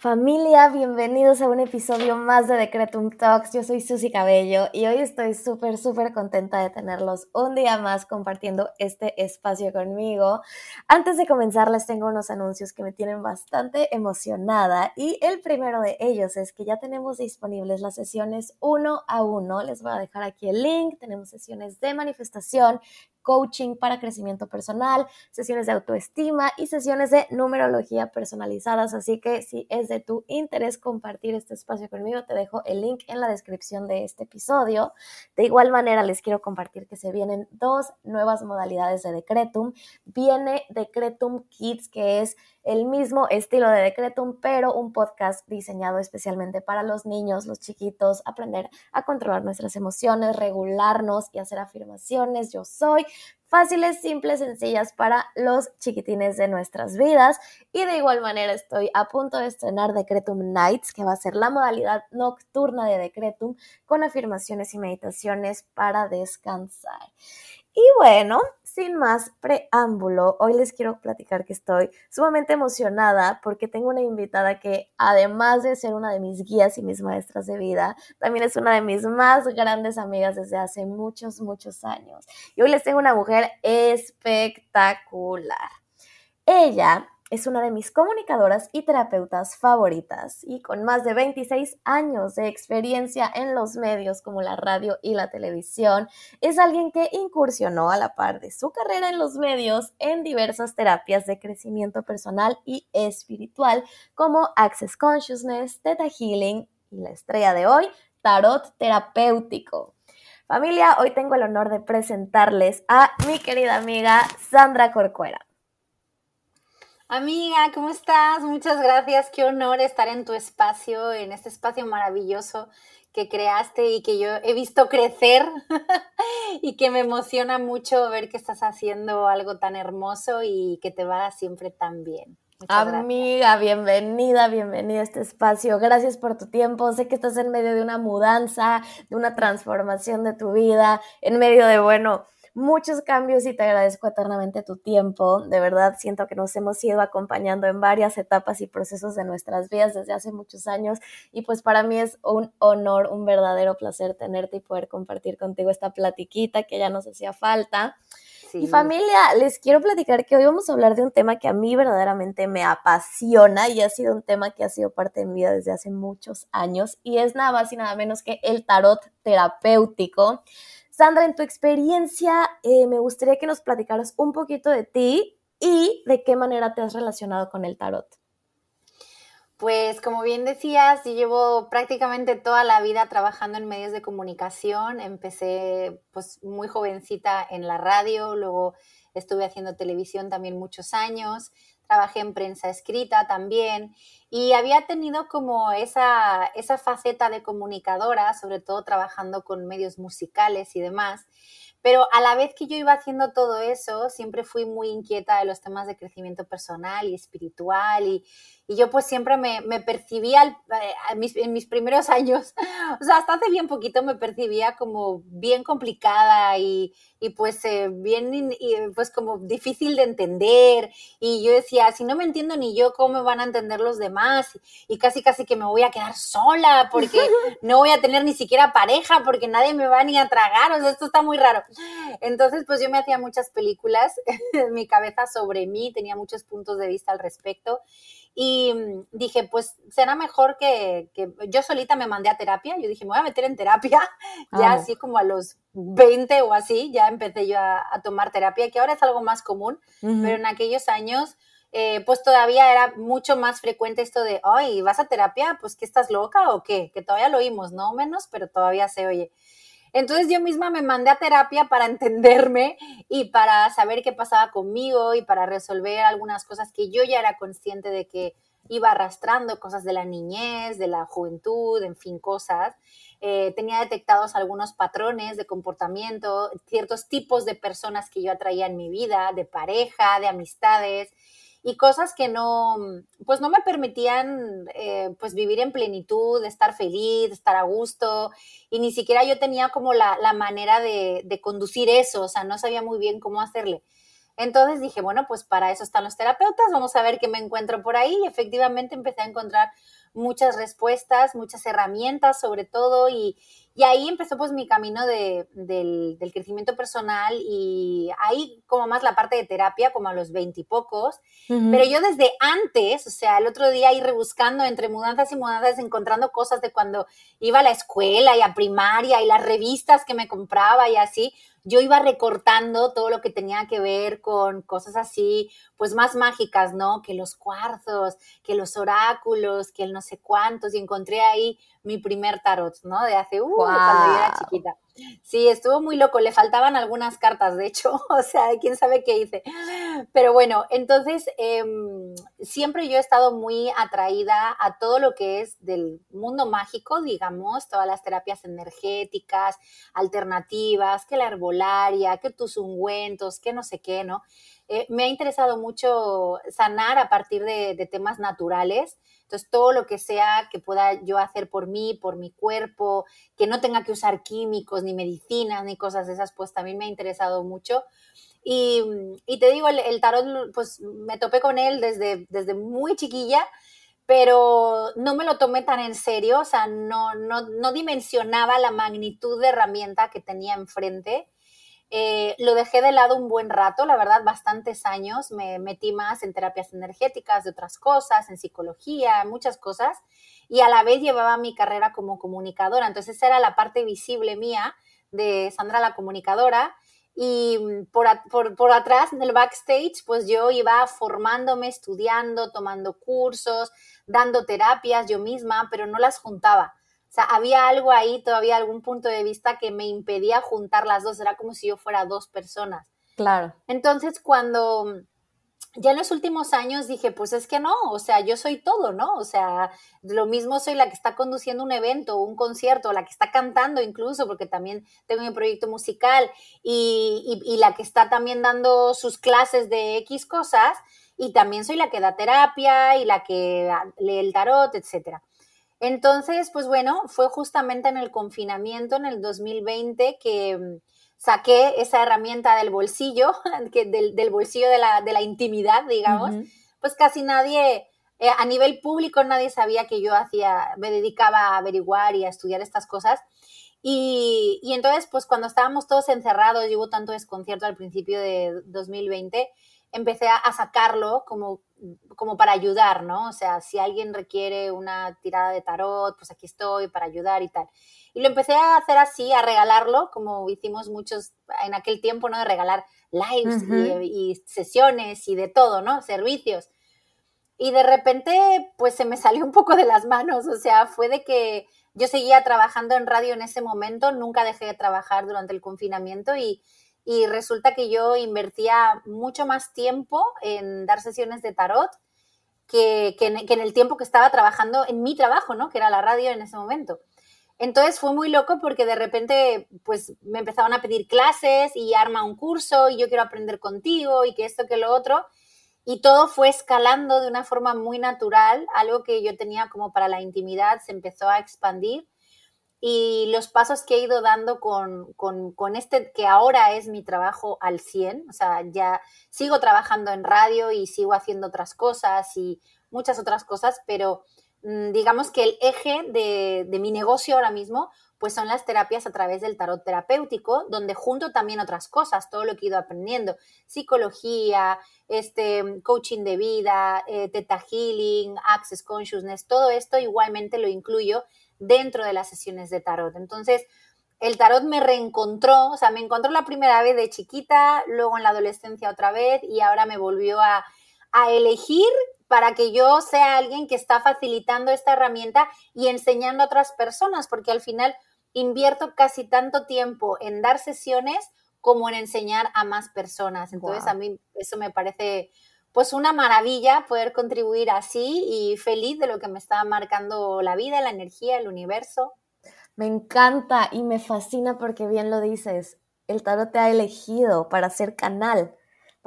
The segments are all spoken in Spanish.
Familia, bienvenidos a un episodio más de Decretum Talks. Yo soy Susy Cabello y hoy estoy súper, súper contenta de tenerlos un día más compartiendo este espacio conmigo. Antes de comenzar, les tengo unos anuncios que me tienen bastante emocionada y el primero de ellos es que ya tenemos disponibles las sesiones uno a uno. Les voy a dejar aquí el link. Tenemos sesiones de manifestación, coaching para crecimiento personal, sesiones de autoestima y sesiones de numerología personalizadas. Así que si es de tu interés compartir este espacio conmigo, te dejo el link en la descripción de este episodio. De igual manera, les quiero compartir que se vienen dos nuevas modalidades de Decretum. Viene Decretum Kids, que es el mismo estilo de Decretum, pero un podcast diseñado especialmente para los niños, los chiquitos, aprender a controlar nuestras emociones, regularnos y hacer afirmaciones. Yo soy fáciles, simples, sencillas para los chiquitines de nuestras vidas. Y de igual manera estoy a punto de estrenar Decretum Nights, que va a ser la modalidad nocturna de Decretum con afirmaciones y meditaciones para descansar. Y bueno, sin más preámbulo, hoy les quiero platicar que estoy sumamente emocionada porque tengo una invitada que además de ser una de mis guías y mis maestras de vida, también es una de mis más grandes amigas desde hace muchos, muchos años. Y hoy les tengo una mujer espectacular. Ella es una de mis comunicadoras y terapeutas favoritas y con más de 26 años de experiencia en los medios como la radio y la televisión, es alguien que incursionó a la par de su carrera en los medios en diversas terapias de crecimiento personal y espiritual como Access Consciousness, Theta Healing y la estrella de hoy, Tarot Terapéutico. Familia, hoy tengo el honor de presentarles a mi querida amiga Sandra Corcuera. Amiga, ¿cómo estás? Muchas gracias. Qué honor estar en tu espacio, en este espacio maravilloso que creaste y que yo he visto crecer y que me emociona mucho ver que estás haciendo algo tan hermoso y que te va siempre tan bien. Amiga, bienvenida, bienvenida a este espacio. Gracias por tu tiempo. Sé que estás en medio de una mudanza, de una transformación de tu vida, en medio de, bueno, muchos cambios y te agradezco eternamente tu tiempo. De verdad, siento que nos hemos ido acompañando en varias etapas y procesos de nuestras vidas desde hace muchos años y pues para mí es un honor, un verdadero placer tenerte y poder compartir contigo esta platiquita que ya nos hacía falta. Y familia, les quiero platicar que hoy vamos a hablar de un tema que a mí verdaderamente me apasiona y ha sido un tema que ha sido parte de mi vida desde hace muchos años y es nada más y nada menos que el tarot terapéutico. Sandra, en tu experiencia, eh, me gustaría que nos platicaras un poquito de ti y de qué manera te has relacionado con el tarot. Pues como bien decías, yo llevo prácticamente toda la vida trabajando en medios de comunicación. Empecé pues muy jovencita en la radio, luego estuve haciendo televisión también muchos años, trabajé en prensa escrita también y había tenido como esa, esa faceta de comunicadora, sobre todo trabajando con medios musicales y demás. Pero a la vez que yo iba haciendo todo eso, siempre fui muy inquieta de los temas de crecimiento personal y espiritual y, y yo pues siempre me, me percibía eh, en mis primeros años, o sea, hasta hace bien poquito me percibía como bien complicada y, y pues eh, bien, y, pues como difícil de entender y yo decía, si no me entiendo ni yo, ¿cómo me van a entender los demás? Y casi casi que me voy a quedar sola porque no voy a tener ni siquiera pareja porque nadie me va ni a tragar, o sea, esto está muy raro. Entonces pues yo me hacía muchas películas en mi cabeza sobre mí, tenía muchos puntos de vista al respecto y mm, dije, pues será mejor que, yo solita me mandé a terapia. Yo dije, me voy a meter en terapia, ya así como a los 20 o así, ya empecé yo a, tomar terapia, que ahora es algo más común, pero en aquellos años eh, pues todavía era mucho más frecuente esto de, ay, ¿vas a terapia? Pues que estás loca o qué? Que todavía lo oímos, no menos, pero todavía se oye. Entonces yo misma me mandé a terapia para entenderme y para saber qué pasaba conmigo y para resolver algunas cosas que yo ya era consciente de que iba arrastrando, cosas de la niñez, de la juventud, en fin, cosas. Eh, tenía detectados algunos patrones de comportamiento, ciertos tipos de personas que yo atraía en mi vida, de pareja, de amistades y cosas que no, pues no me permitían eh, pues vivir en plenitud, estar feliz, estar a gusto y ni siquiera yo tenía como la, manera de, de, conducir eso, o sea, no sabía muy bien cómo hacerle. Entonces dije, bueno, pues para eso están los terapeutas, vamos a ver qué me encuentro por ahí y efectivamente empecé a encontrar muchas respuestas, muchas herramientas sobre todo y, y ahí empezó pues mi camino de, del, crecimiento personal y ahí como más la parte de terapia, como a los veintipocos. Pero yo desde antes, o sea, el otro día ir rebuscando entre mudanzas y mudanzas, encontrando cosas de cuando iba a la escuela y a primaria y las revistas que me compraba y así yo iba recortando todo lo que tenía que ver con cosas así, pues más mágicas, ¿no? Que los cuarzos, que los oráculos, que el no sé cuántos, y encontré ahí mi primer tarot, ¿no? De hace, uh, cuando yo era chiquita. Sí, estuvo muy loco, le faltaban algunas cartas, de hecho, o sea, quién sabe qué hice. Pero bueno, entonces em, siempre yo he estado muy atraída a todo lo que es del mundo mágico, digamos, todas las terapias energéticas, alternativas, que la herbolaria, que tus ungüentos, que no sé qué, ¿no? Eh, me ha interesado mucho sanar a partir de temas naturales entonces, todo lo que sea que pueda yo hacer por mí, por mi cuerpo, que no tenga que usar químicos, ni medicinas, ni cosas de esas, pues también me ha interesado mucho. Y, te digo, el, tarot, pues me topé con él desde, desde muy chiquilla, pero no me lo tomé tan en serio, o sea, no, no, no dimensionaba la magnitud de herramienta que tenía enfrente. Eh, lo dejé de lado un buen rato, la verdad, bastantes años. Me metí más en terapias energéticas, de otras cosas, en psicología, muchas cosas. Y a la vez llevaba mi carrera como comunicadora. Entonces, esa era la parte visible mía de Sandra la comunicadora. Y por, por, por atrás, en el backstage, pues yo iba formándome, estudiando, tomando cursos, dando terapias yo misma, pero no las juntaba. O sea, había algo ahí, todavía algún punto de vista que me impedía juntar las dos, era como si yo fuera dos personas. Claro. Entonces, cuando ya en los últimos años dije, pues es que no, o sea, yo soy todo, ¿no? O sea, lo mismo soy la que está conduciendo un evento, un concierto, la que está cantando incluso, porque también tengo mi proyecto musical, y, y la que está también dando sus clases de X cosas, y también soy la que da terapia y la que lee el tarot, etcétera. Entonces, pues bueno, fue justamente en el confinamiento, en el 2020, que mm, saqué esa herramienta del bolsillo, que del, bolsillo de la, de la, intimidad, digamos. Pues casi nadie, eh, a nivel público, nadie sabía que yo hacía, me dedicaba a averiguar y a estudiar estas cosas. Y, y entonces, pues cuando estábamos todos encerrados y hubo tanto desconcierto al principio de 2020, empecé a, sacarlo como, como para ayudar, ¿no? O sea, si alguien requiere una tirada de tarot, pues aquí estoy para ayudar y tal. Y lo empecé a hacer así, a regalarlo, como hicimos muchos en aquel tiempo, ¿no? De regalar lives y, y, sesiones y de todo, ¿no? Servicios. Y de repente, pues se me salió un poco de las manos, o sea, fue de que yo seguía trabajando en radio en ese momento, nunca dejé de trabajar durante el confinamiento y, y resulta que yo invertía mucho más tiempo en dar sesiones de tarot que, en, el tiempo que estaba trabajando en mi trabajo, ¿no? Que era la radio en ese momento. Entonces fue muy loco porque de repente pues me empezaban a pedir clases y arma un curso y yo quiero aprender contigo y que esto, que lo otro. Y todo fue escalando de una forma muy natural, algo que yo tenía como para la intimidad se empezó a expandir y los pasos que he ido dando con, con, este que ahora es mi trabajo al 100, o sea, ya sigo trabajando en radio y sigo haciendo otras cosas y muchas otras cosas, pero mm, digamos que el eje de, de, mi negocio ahora mismo pues son las terapias a través del tarot terapéutico, donde junto también otras cosas, todo lo que he ido aprendiendo, psicología, este, coaching de vida, eh, Theta Healing, Access Consciousness, todo esto igualmente lo incluyo dentro de las sesiones de tarot. Entonces, el tarot me reencontró, o sea, me encontró la primera vez de chiquita, luego en la adolescencia otra vez y ahora me volvió a, a elegir para que yo sea alguien que está facilitando esta herramienta y enseñando a otras personas, porque al final invierto casi tanto tiempo en dar sesiones como en enseñar a más personas. Entonces a mí eso me parece pues una maravilla poder contribuir así y feliz de lo que me está marcando la vida, la energía, el universo. Me encanta y me fascina porque bien lo dices, el tarot te ha elegido para ser canal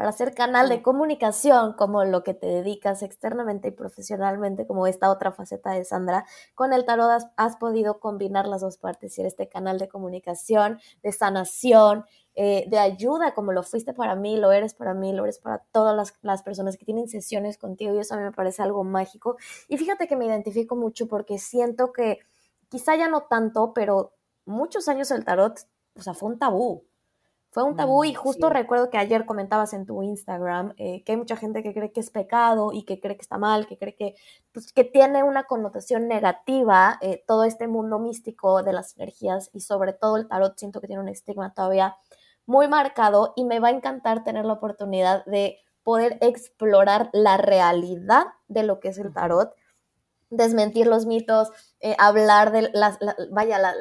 para ser canal de comunicación, como lo que te dedicas externamente y profesionalmente, como esta otra faceta de Sandra, con el tarot has, podido combinar las dos partes, y este canal de comunicación, de sanación, eh, de ayuda, como lo fuiste para mí, lo eres para mí, lo eres para todas las, las, personas que tienen sesiones contigo, y eso a mí me parece algo mágico. Y fíjate que me identifico mucho porque siento que quizá ya no tanto, pero muchos años el tarot, o sea, fue un tabú. Fue un tabú y mm, justo recuerdo que ayer comentabas en tu Instagram eh, que hay mucha gente que cree que es pecado y que cree que está mal, que cree que, pues, que tiene una connotación negativa eh, todo este mundo místico de las energías y sobre todo el tarot siento que tiene un estigma todavía muy marcado y me va a encantar tener la oportunidad de poder explorar la realidad de lo que es el tarot, desmentir los mitos, eh, hablar de las, vaya, la,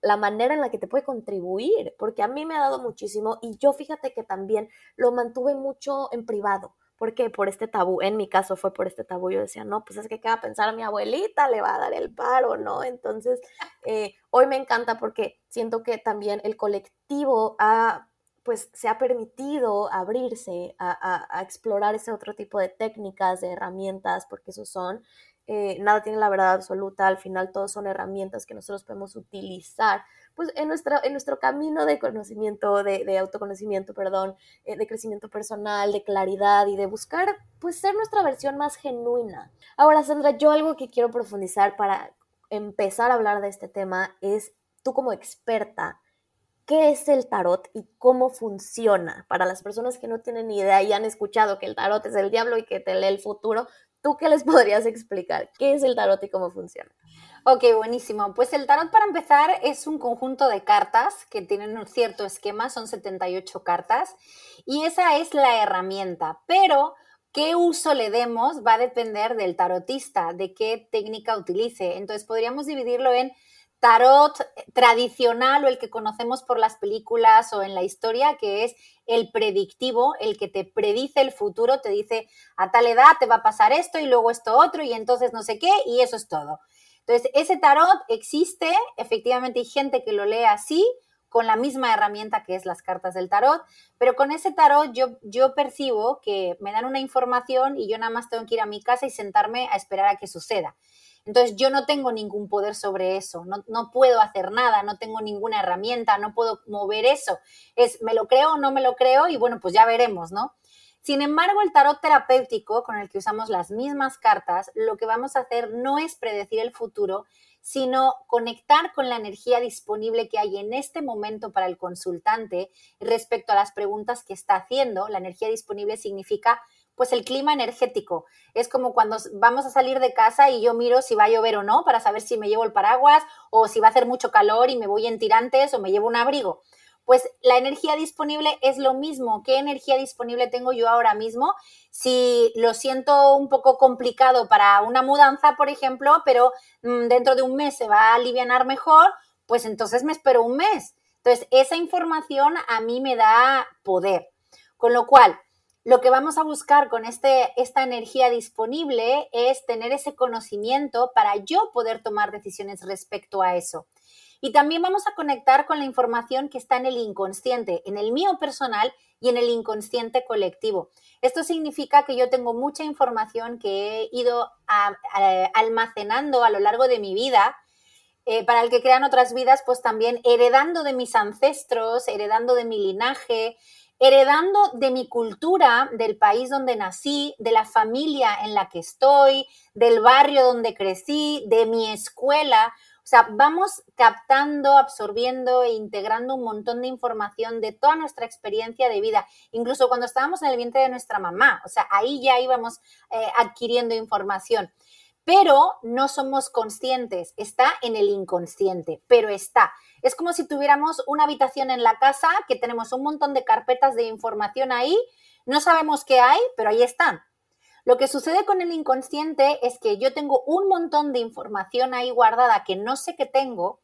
la manera en la que te puede contribuir, porque a mí me ha dado muchísimo y yo fíjate que también lo mantuve mucho en privado. Porque Por este tabú, en mi caso fue por este tabú, yo decía, no, pues es que qué va a pensar mi abuelita, le va a dar el paro, ¿no? Entonces, eh, hoy me encanta porque siento que también el colectivo ha, pues se ha permitido abrirse a, a explorar ese otro tipo de técnicas, de herramientas, porque esos son, eh, nada tiene la verdad absoluta, al final todos son herramientas que nosotros podemos utilizar pues en nuestro, en nuestro camino de conocimiento, de, autoconocimiento, perdón, eh, de crecimiento personal, de claridad y de buscar pues ser nuestra versión más genuina. Ahora, Sandra, yo algo que quiero profundizar para empezar a hablar de este tema es tú como experta, ¿qué es el tarot y cómo funciona? Para las personas que no tienen ni idea y han escuchado que el tarot es el diablo y que te lee el futuro, ¿Tú qué les podrías explicar? ¿Qué es el tarot y cómo funciona? Ok, buenísimo. Pues el tarot para empezar es un conjunto de cartas que tienen un cierto esquema, son 78 cartas y esa es la herramienta, pero qué uso le demos va a depender del tarotista, de qué técnica utilice. Entonces podríamos dividirlo en tarot tradicional o el que conocemos por las películas o en la historia, que es el predictivo, el que te predice el futuro, te dice a tal edad te va a pasar esto y luego esto otro y entonces no sé qué y eso es todo. Entonces, ese tarot existe, efectivamente hay gente que lo lee así, con la misma herramienta que es las cartas del tarot, pero con ese tarot yo, yo percibo que me dan una información y yo nada más tengo que ir a mi casa y sentarme a esperar a que suceda. Entonces yo no tengo ningún poder sobre eso, no, puedo hacer nada, no tengo ninguna herramienta, no puedo mover eso. Es, me lo creo o no me lo creo y bueno, pues ya veremos, ¿no? Sin embargo, el tarot terapéutico, con el que usamos las mismas cartas, lo que vamos a hacer no es predecir el futuro, sino conectar con la energía disponible que hay en este momento para el consultante respecto a las preguntas que está haciendo. La energía disponible significa pues el clima energético. Es como cuando vamos a salir de casa y yo miro si va a llover o no para saber si me llevo el paraguas o si va a hacer mucho calor y me voy en tirantes o me llevo un abrigo. Pues la energía disponible es lo mismo. ¿Qué energía disponible tengo yo ahora mismo? Si lo siento un poco complicado para una mudanza, por ejemplo, pero mm, dentro de un mes se va a aliviar mejor, pues entonces me espero un mes. Entonces, esa información a mí me da poder. Con lo cual, lo que vamos a buscar con este, esta energía disponible es tener ese conocimiento para yo poder tomar decisiones respecto a eso. Y también vamos a conectar con la información que está en el inconsciente, en el mío personal y en el inconsciente colectivo. Esto significa que yo tengo mucha información que he ido almacenando a lo largo de mi vida. Eh, para el que crean otras vidas, pues también heredando de mis ancestros, heredando de mi linaje, heredando de mi cultura, del país donde nací, de la familia en la que estoy, del barrio donde crecí, de mi escuela. O sea, vamos captando, absorbiendo e integrando un montón de información de toda nuestra experiencia de vida, incluso cuando estábamos en el vientre de nuestra mamá. O sea, ahí ya íbamos eh, adquiriendo información pero no somos conscientes, está en el inconsciente, pero está. Es como si tuviéramos una habitación en la casa que tenemos un montón de carpetas de información ahí, No sabemos qué hay, pero ahí están. Lo que sucede con el inconsciente es que yo tengo un montón de información ahí guardada que no sé qué tengo,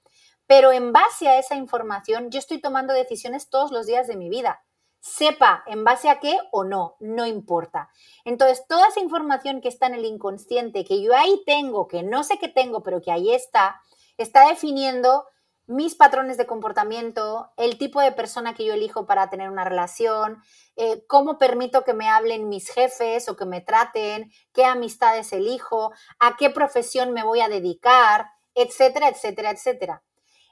pero en base a esa información yo estoy tomando decisiones todos los días de mi vida. Sepa en base a qué o no, no importa. Entonces, toda esa información que está en el inconsciente, que yo ahí tengo, que no sé qué tengo, pero que ahí está, está definiendo mis patrones de comportamiento, el tipo de persona que yo elijo para tener una relación, eh, cómo permito que me hablen mis jefes o que me traten, qué amistades elijo, a qué profesión me voy a dedicar, etcétera, etcétera, etcétera.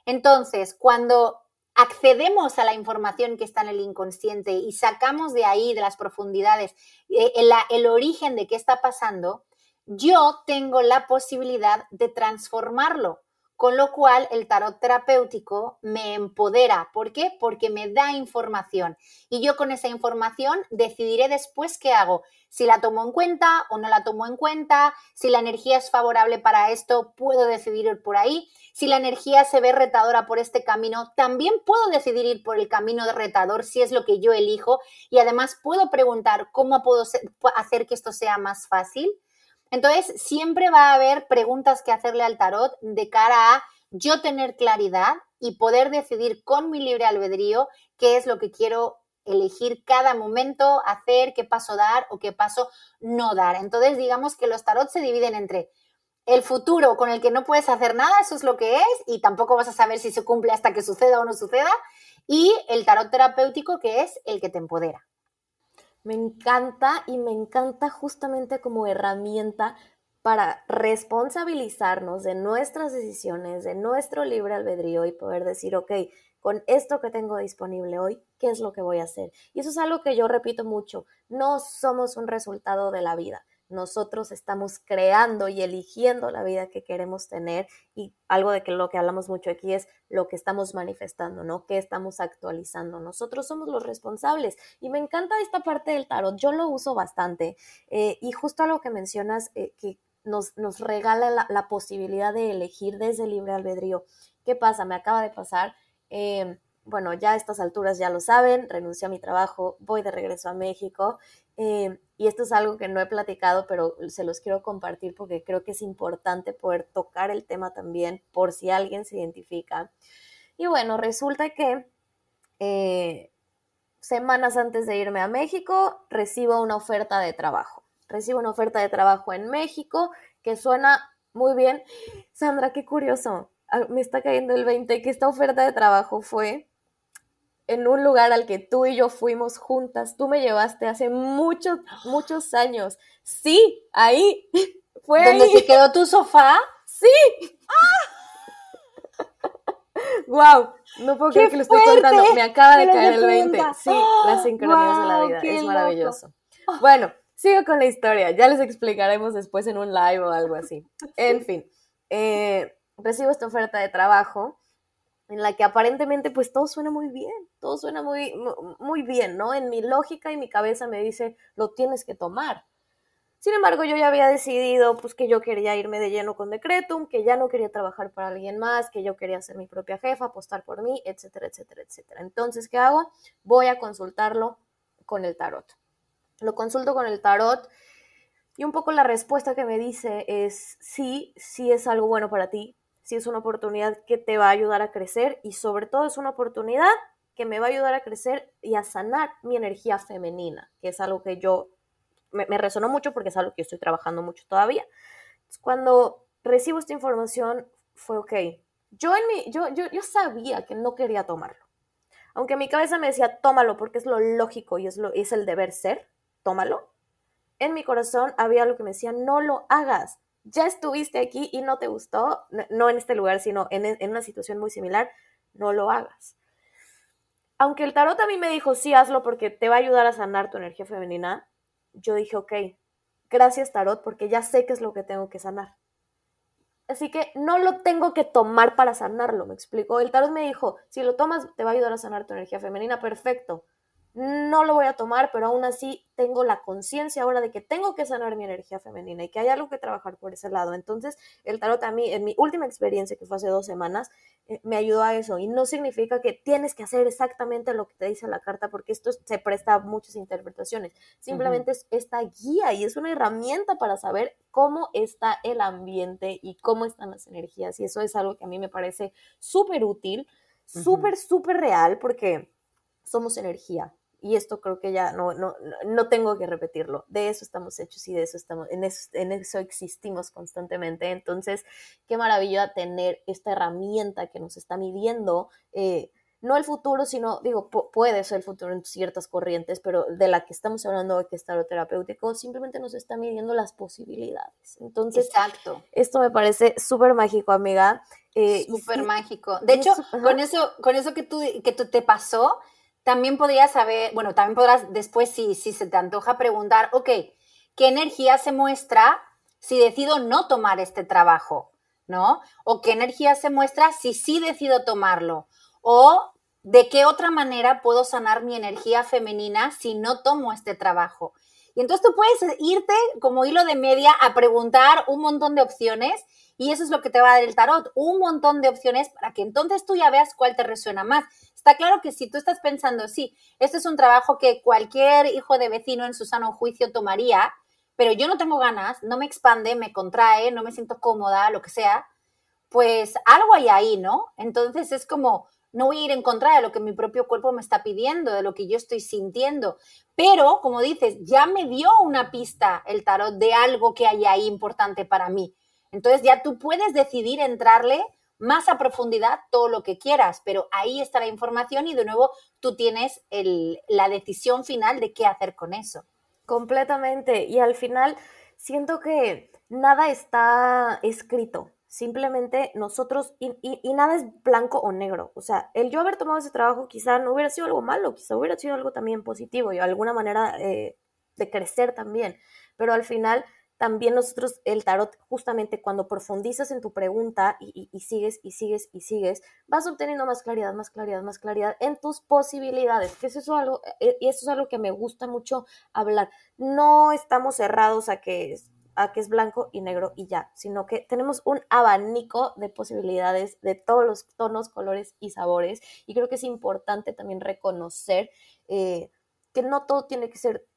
Entonces, cuando accedemos a la información que está en el inconsciente y sacamos de ahí, de las profundidades, eh, el origen de qué está pasando, yo tengo la posibilidad de transformarlo con lo cual el tarot terapéutico me empodera. ¿Por qué? Porque me da información y yo con esa información decidiré después qué hago, si la tomo en cuenta o no la tomo en cuenta, si la energía es favorable para esto, puedo decidir ir por ahí, si la energía se ve retadora por este camino, también puedo decidir ir por el camino de retador si es lo que yo elijo y además puedo preguntar cómo puedo hacer que esto sea más fácil. Entonces, siempre va a haber preguntas que hacerle al tarot de cara a yo tener claridad y poder decidir con mi libre albedrío qué es lo que quiero elegir cada momento, hacer, qué paso dar o qué paso no dar. Entonces, digamos que los tarot se dividen entre el futuro con el que no puedes hacer nada, eso es lo que es, y tampoco vas a saber si se cumple hasta que suceda o no suceda, y el tarot terapéutico que es el que te empodera. Me encanta y me encanta justamente como herramienta para responsabilizarnos de nuestras decisiones, de nuestro libre albedrío y poder decir, ok, con esto que tengo disponible hoy, ¿qué es lo que voy a hacer? Y eso es algo que yo repito mucho, no somos un resultado de la vida, nosotros estamos creando y eligiendo la vida que queremos tener y algo de que lo que hablamos mucho aquí es lo que estamos manifestando, ¿no? ¿Qué estamos actualizando? Nosotros somos los responsables y me encanta esta parte del tarot, yo lo uso bastante eh, y justo a lo que mencionas eh, que nos, nos regala la, posibilidad de elegir desde libre albedrío. ¿Qué pasa? Me acaba de pasar. Eh, bueno, ya a estas alturas ya lo saben, renuncié a mi trabajo, voy de regreso a México eh, y esto es algo que no he platicado, pero se los quiero compartir porque creo que es importante poder tocar el tema también por si alguien se identifica. Y bueno, resulta que eh, semanas antes de irme a México recibo una oferta de trabajo. Recibo una oferta de trabajo en México que suena muy bien. Sandra, qué curioso. Ah, me está cayendo el 20 que esta oferta de trabajo fue en un lugar al que tú y yo fuimos juntas. Tú me llevaste hace muchos, muchos años. Sí, ahí. Fue ¿Dónde ahí. se quedó tu sofá? Sí. ¡Wow! No puedo creer que lo estoy contando. Me acaba de caer el 20. Sí, las sincronías de la vida. Es maravilloso. Bueno, sigo con la historia. Ya les explicaremos después en un live o algo así. En fin, eh, recibo esta oferta de trabajo en la que aparentemente pues todo suena muy bien, todo suena muy, muy bien, ¿no? En mi lógica y mi cabeza me dice, lo tienes que tomar. Sin embargo, yo ya había decidido pues que yo quería irme de lleno con Decretum, que ya no quería trabajar para alguien más, que yo quería ser mi propia jefa, apostar por mí, etcétera, etcétera, etcétera. Entonces, ¿qué hago? Voy a consultarlo con el tarot. Lo consulto con el tarot y un poco la respuesta que me dice es sí, sí es algo bueno para ti, si es una oportunidad que te va a ayudar a crecer y sobre todo es una oportunidad que me va a ayudar a crecer y a sanar mi energía femenina, que es algo que yo me, resonó mucho porque es algo que estoy trabajando mucho todavía. cuando recibo esta información fue ok. Yo, en mi, yo, yo, yo sabía que no quería tomarlo. Aunque mi cabeza me decía, tómalo porque es lo lógico y es, lo, es el deber ser, tómalo. En mi corazón había algo que me decía, no lo hagas ya estuviste aquí y no te gustó, no en este lugar, sino en, una situación muy similar, no lo hagas. Aunque el tarot a mí me dijo, sí, hazlo porque te va a ayudar a sanar tu energía femenina, yo dije, ok, gracias tarot porque ya sé qué es lo que tengo que sanar. Así que no lo tengo que tomar para sanarlo, me explicó. El tarot me dijo, si lo tomas te va a ayudar a sanar tu energía femenina, perfecto. No lo voy a tomar, pero aún así tengo la conciencia ahora de que tengo que sanar mi energía femenina y que hay algo que trabajar por ese lado. Entonces, el tarot a mí, en mi última experiencia, que fue hace dos semanas, eh, me ayudó a eso. Y no significa que tienes que hacer exactamente lo que te dice la carta, porque esto se presta a muchas interpretaciones. Simplemente es esta guía y es una herramienta para saber cómo está el ambiente y cómo están las energías. Y eso es algo que a mí me parece súper útil, súper, súper real, porque somos energía y esto creo que ya no, no, no tengo que repetirlo. De eso estamos hechos y de eso estamos, en eso, en eso existimos constantemente. Entonces, qué maravilla tener esta herramienta que nos está midiendo. Eh, no el futuro, sino, digo, puede ser el futuro en ciertas corrientes, pero de la que estamos hablando hoy, que es terapéutico, simplemente nos está midiendo las posibilidades. Entonces, Exacto. esto me parece súper mágico, amiga. Eh, súper mágico. De hecho, con eso, con eso que tú, que tú te pasó, también podrías saber, bueno, también podrás después, si, si se te antoja, preguntar, ok, ¿qué energía se muestra si decido no tomar este trabajo? ¿No? O qué energía se muestra si sí decido tomarlo. O de qué otra manera puedo sanar mi energía femenina si no tomo este trabajo. Y entonces tú puedes irte como hilo de media a preguntar un montón de opciones y eso es lo que te va a dar el tarot, un montón de opciones para que entonces tú ya veas cuál te resuena más. Está claro que si tú estás pensando, sí, este es un trabajo que cualquier hijo de vecino en su sano juicio tomaría, pero yo no tengo ganas, no me expande, me contrae, no me siento cómoda, lo que sea, pues algo hay ahí, ¿no? Entonces es como, no voy a ir en contra de lo que mi propio cuerpo me está pidiendo, de lo que yo estoy sintiendo. Pero, como dices, ya me dio una pista el tarot de algo que hay ahí importante para mí. Entonces ya tú puedes decidir entrarle más a profundidad todo lo que quieras, pero ahí está la información y de nuevo tú tienes la decisión final de qué hacer con eso. Completamente. Y al final siento que nada está escrito. Simplemente nosotros, y, nada es blanco o negro. O sea, el yo haber tomado ese trabajo quizá no hubiera sido algo malo, quizá hubiera sido algo también positivo y alguna manera eh, de crecer también. Pero al final también nosotros, el tarot, justamente cuando profundizas en tu pregunta y, sigues y sigues y sigues, vas obteniendo más claridad, más claridad, más claridad en tus posibilidades, que eso es algo, eh, y eso es algo que me gusta mucho hablar. No estamos cerrados a que es, a que es blanco y negro y ya, sino que tenemos un abanico de posibilidades de todos los tonos, colores y sabores. Y creo que es importante también reconocer eh, que no todo tiene que ser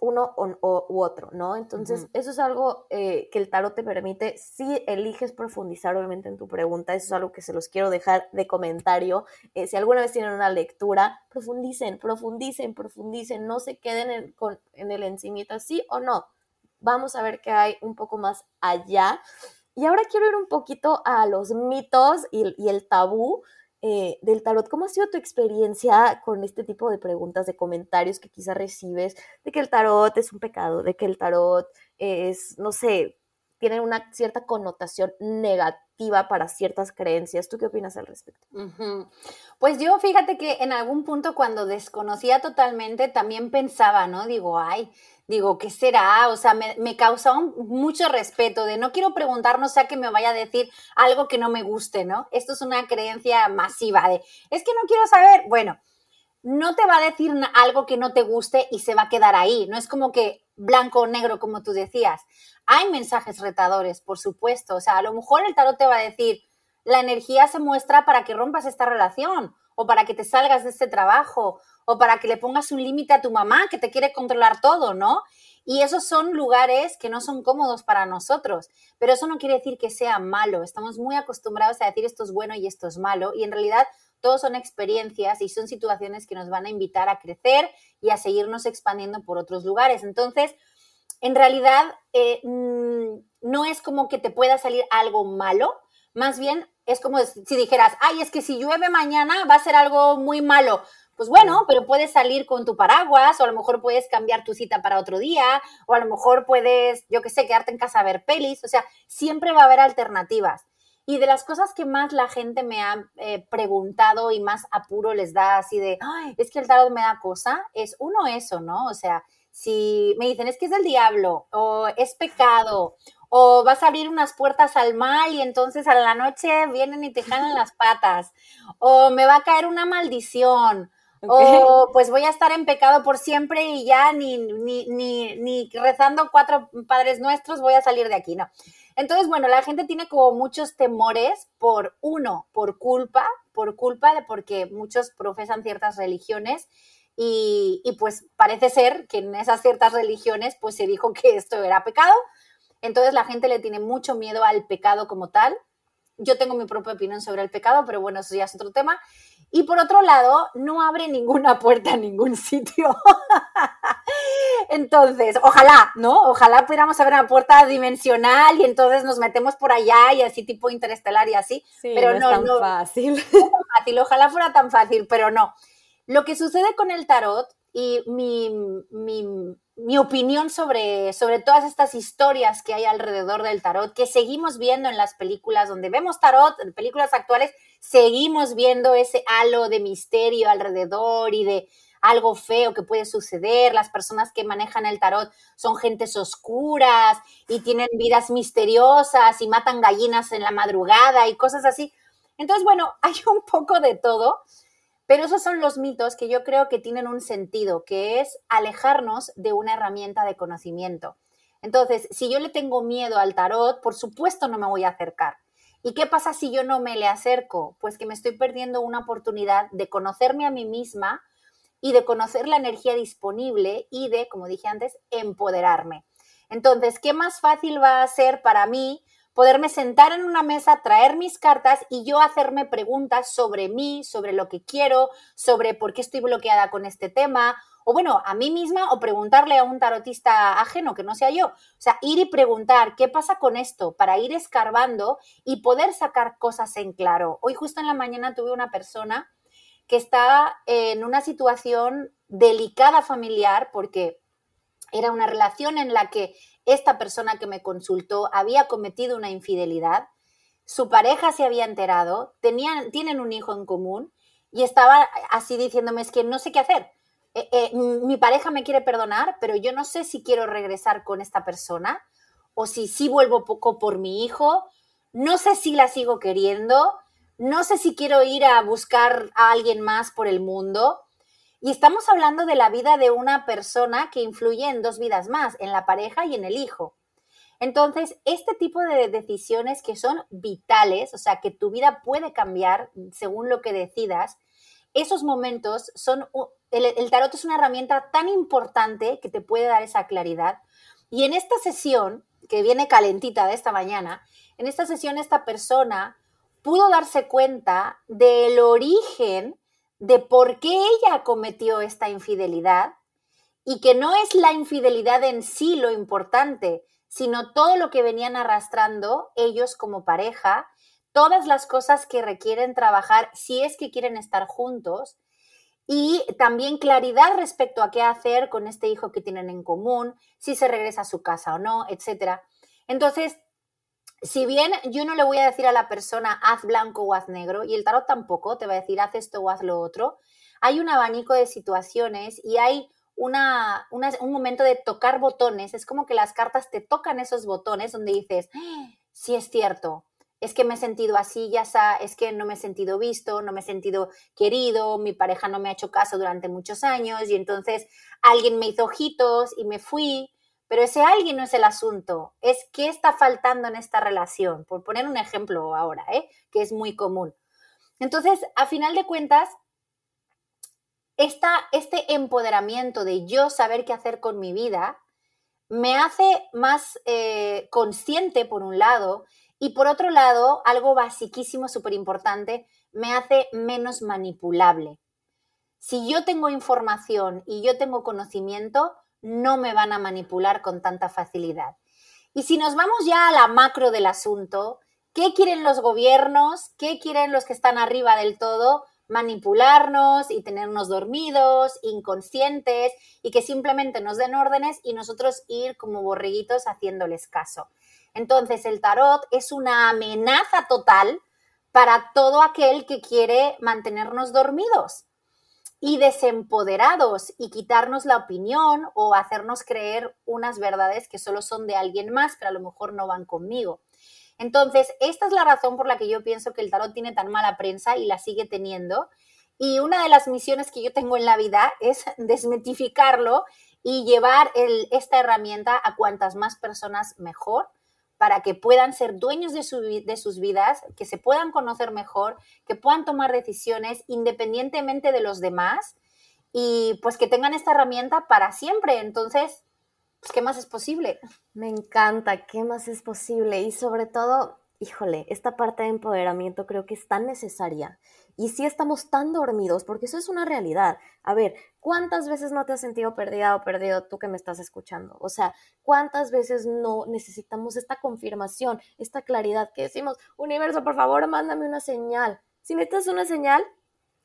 uno o, u otro, ¿no? Entonces, eso es algo eh, que el tarot te permite. Si eliges profundizar, obviamente, en tu pregunta, eso es algo que se los quiero dejar de comentario. Eh, si alguna vez tienen una lectura, profundicen, profundicen, profundicen, no se queden en, con, en el encimita, sí o no. Vamos a ver qué hay un poco más allá. Y ahora quiero ir un poquito a los mitos y, y el tabú eh, del tarot. ¿Cómo ha sido tu experiencia con este tipo de preguntas, de comentarios que quizás recibes, de que el tarot es un pecado, de que el tarot es, no sé, tiene una cierta connotación negativa para ciertas creencias. ¿Tú qué opinas al respecto? Pues yo fíjate que en algún punto cuando desconocía totalmente también pensaba, ¿no? Digo, ay, digo, ¿qué será? O sea, me, me causaba mucho respeto de no quiero preguntar, no sea que me vaya a decir algo que no me guste, ¿no? Esto es una creencia masiva de, es que no quiero saber, bueno, no te va a decir algo que no te guste y se va a quedar ahí, no es como que blanco o negro, como tú decías. Hay mensajes retadores, por supuesto, o sea, a lo mejor el tarot te va a decir, la energía se muestra para que rompas esta relación o para que te salgas de este trabajo o para que le pongas un límite a tu mamá que te quiere controlar todo, ¿no? Y esos son lugares que no son cómodos para nosotros, pero eso no quiere decir que sea malo. Estamos muy acostumbrados a decir esto es bueno y esto es malo y en realidad todos son experiencias y son situaciones que nos van a invitar a crecer y a seguirnos expandiendo por otros lugares. Entonces, en realidad, eh, mm, no es como que te pueda salir algo malo, más bien es como si dijeras, ay, es que si llueve mañana va a ser algo muy malo pues bueno, pero puedes salir con tu paraguas, o a lo mejor puedes cambiar tu cita para otro día, o a lo mejor puedes, yo qué sé, quedarte en casa a ver pelis, o sea, siempre va a haber alternativas. Y de las cosas que más la gente me ha eh, preguntado y más apuro les da así de, Ay, es que el tarot me da cosa, es uno eso, ¿no? O sea, si me dicen es que es del diablo, o es pecado, o vas a abrir unas puertas al mal y entonces a la noche vienen y te jalan las patas, o me va a caer una maldición, O pues voy a estar en pecado por siempre y ya ni, ni, ni, ni rezando cuatro padres nuestros voy a salir de aquí, no. Entonces, bueno, la gente tiene como muchos temores por uno, por culpa, por culpa de porque muchos profesan ciertas religiones y, y, pues parece ser que en esas ciertas religiones pues se dijo que esto era pecado. Entonces la gente le tiene mucho miedo al pecado como tal. Yo tengo mi propia opinión sobre el pecado, pero bueno, eso ya es otro tema. Y por otro lado, no abre ninguna puerta a ningún sitio. entonces, ojalá, ¿no? Ojalá pudiéramos abrir una puerta dimensional y entonces nos metemos por allá y así tipo interestelar y así. pero no, no, es tan fácil. No es tan fácil. Ojalá fuera tan fácil, pero no. Lo que sucede con el tarot y mi, mi, mi, opinión sobre, sobre todas estas historias que hay alrededor del tarot, que seguimos viendo en las películas donde vemos tarot, en películas actuales, seguimos viendo ese halo de misterio alrededor y de algo feo que puede suceder. Las personas que manejan el tarot son gentes oscuras y tienen vidas misteriosas y matan gallinas en la madrugada y cosas así. Entonces, bueno, hay un poco de todo. Pero esos son los mitos que yo creo que tienen un sentido, que es alejarnos de una herramienta de conocimiento. Entonces, si yo le tengo miedo al tarot, por supuesto no me voy a acercar. ¿Y qué pasa si yo no me le acerco? Pues que me estoy perdiendo una oportunidad de conocerme a mí misma y de conocer la energía disponible y de, como dije antes, empoderarme. Entonces, ¿qué más fácil va a ser para mí poderme sentar en una mesa, traer mis cartas y yo hacerme preguntas sobre mí, sobre lo que quiero, sobre por qué estoy bloqueada con este tema, o bueno, a mí misma o preguntarle a un tarotista ajeno que no sea yo. O sea, ir y preguntar qué pasa con esto para ir escarbando y poder sacar cosas en claro. Hoy justo en la mañana tuve una persona que está en una situación delicada familiar porque era una relación en la que esta persona que me consultó había cometido una infidelidad, su pareja se había enterado, tenían, tienen un hijo en común y estaba así diciéndome, es que no sé qué hacer. Eh, eh, mi pareja me quiere perdonar, pero yo no sé si quiero regresar con esta persona o si sí vuelvo poco por mi hijo, no sé si la sigo queriendo, no sé si quiero ir a buscar a alguien más por el mundo. Y estamos hablando de la vida de una persona que influye en dos vidas más, en la pareja y en el hijo. Entonces, este tipo de decisiones que son vitales, o sea, que tu vida puede cambiar según lo que decidas, esos momentos son, el, tarot es una herramienta tan importante que te puede dar esa claridad. Y en esta sesión, que viene calentita de esta mañana, en esta sesión esta persona pudo darse cuenta del origen de por qué ella cometió esta infidelidad y que no es la infidelidad en sí lo importante, sino todo lo que venían arrastrando ellos como pareja, todas las cosas que requieren trabajar si es que quieren estar juntos y también claridad respecto a qué hacer con este hijo que tienen en común, si se regresa a su casa o no, etcétera. Entonces, si bien yo no le voy a decir a la persona haz blanco o haz negro, y el tarot tampoco te va a decir haz esto o haz lo otro, hay un abanico de situaciones y hay una, un momento de tocar botones. Es como que las cartas te tocan esos botones donde dices, ¡Ah! sí es cierto, es que me he sentido así, ya está, es que no me he sentido visto, no me he sentido querido, mi pareja no me ha hecho caso durante muchos años y entonces alguien me hizo ojitos y me fui pero ese alguien no es el asunto, es qué está faltando en esta relación, por poner un ejemplo ahora, ¿eh? que es muy común. Entonces, a final de cuentas, este empoderamiento de yo saber qué hacer con mi vida me hace más eh, consciente, por un lado, y por otro lado, algo basiquísimo, súper importante, me hace menos manipulable. Si yo tengo información y yo tengo conocimiento, no me van a manipular con tanta facilidad. Y si nos vamos ya a la macro del asunto, ¿qué quieren los gobiernos? ¿Qué quieren los que están arriba del todo? Manipularnos y tenernos dormidos, inconscientes y que simplemente nos den órdenes y nosotros ir como borreguitos haciéndoles caso. Entonces el tarot es una amenaza total para todo aquel que quiere mantenernos dormidos y desempoderados y quitarnos la opinión o hacernos creer unas verdades que solo son de alguien más, pero a lo mejor no van conmigo. Entonces, esta es la razón por la que yo pienso que el tarot tiene tan mala prensa y la sigue teniendo. Y una de las misiones que yo tengo en la vida es desmitificarlo y llevar esta herramienta a cuantas más personas mejor para que puedan ser dueños de, de, sus vidas, que se puedan conocer mejor, que puedan tomar decisiones independientemente de los demás y pues que tengan esta herramienta para siempre. Entonces, pues, ¿qué más es posible? Me encanta, ¿qué más es posible? Y sobre todo, híjole, esta parte de empoderamiento creo que es tan necesaria. Y si estamos tan dormidos, porque eso es una realidad. A ver, ¿cuántas veces no te has sentido perdida o perdido tú que me estás escuchando? O sea, ¿cuántas veces no necesitamos esta confirmación, esta claridad que decimos, universo, por favor, mándame una señal? Si necesitas una señal,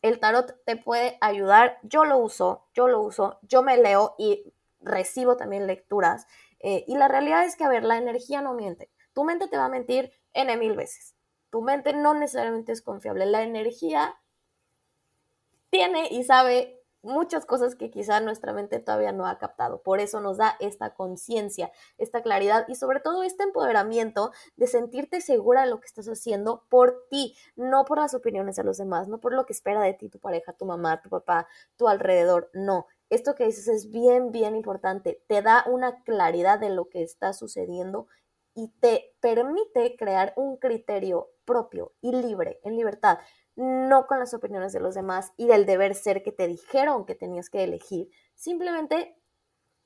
el tarot te puede ayudar. Yo lo uso, yo lo uso, yo me leo y recibo también lecturas. Eh, y la realidad es que, a ver, la energía no miente. Tu mente te va a mentir N mil veces. Tu mente no necesariamente es confiable. La energía tiene y sabe muchas cosas que quizá nuestra mente todavía no ha captado. Por eso nos da esta conciencia, esta claridad y sobre todo este empoderamiento de sentirte segura de lo que estás haciendo por ti, no por las opiniones de los demás, no por lo que espera de ti tu pareja, tu mamá, tu papá, tu alrededor. No, esto que dices es bien, bien importante. Te da una claridad de lo que está sucediendo y te permite crear un criterio propio y libre, en libertad, no con las opiniones de los demás y del deber ser que te dijeron que tenías que elegir. Simplemente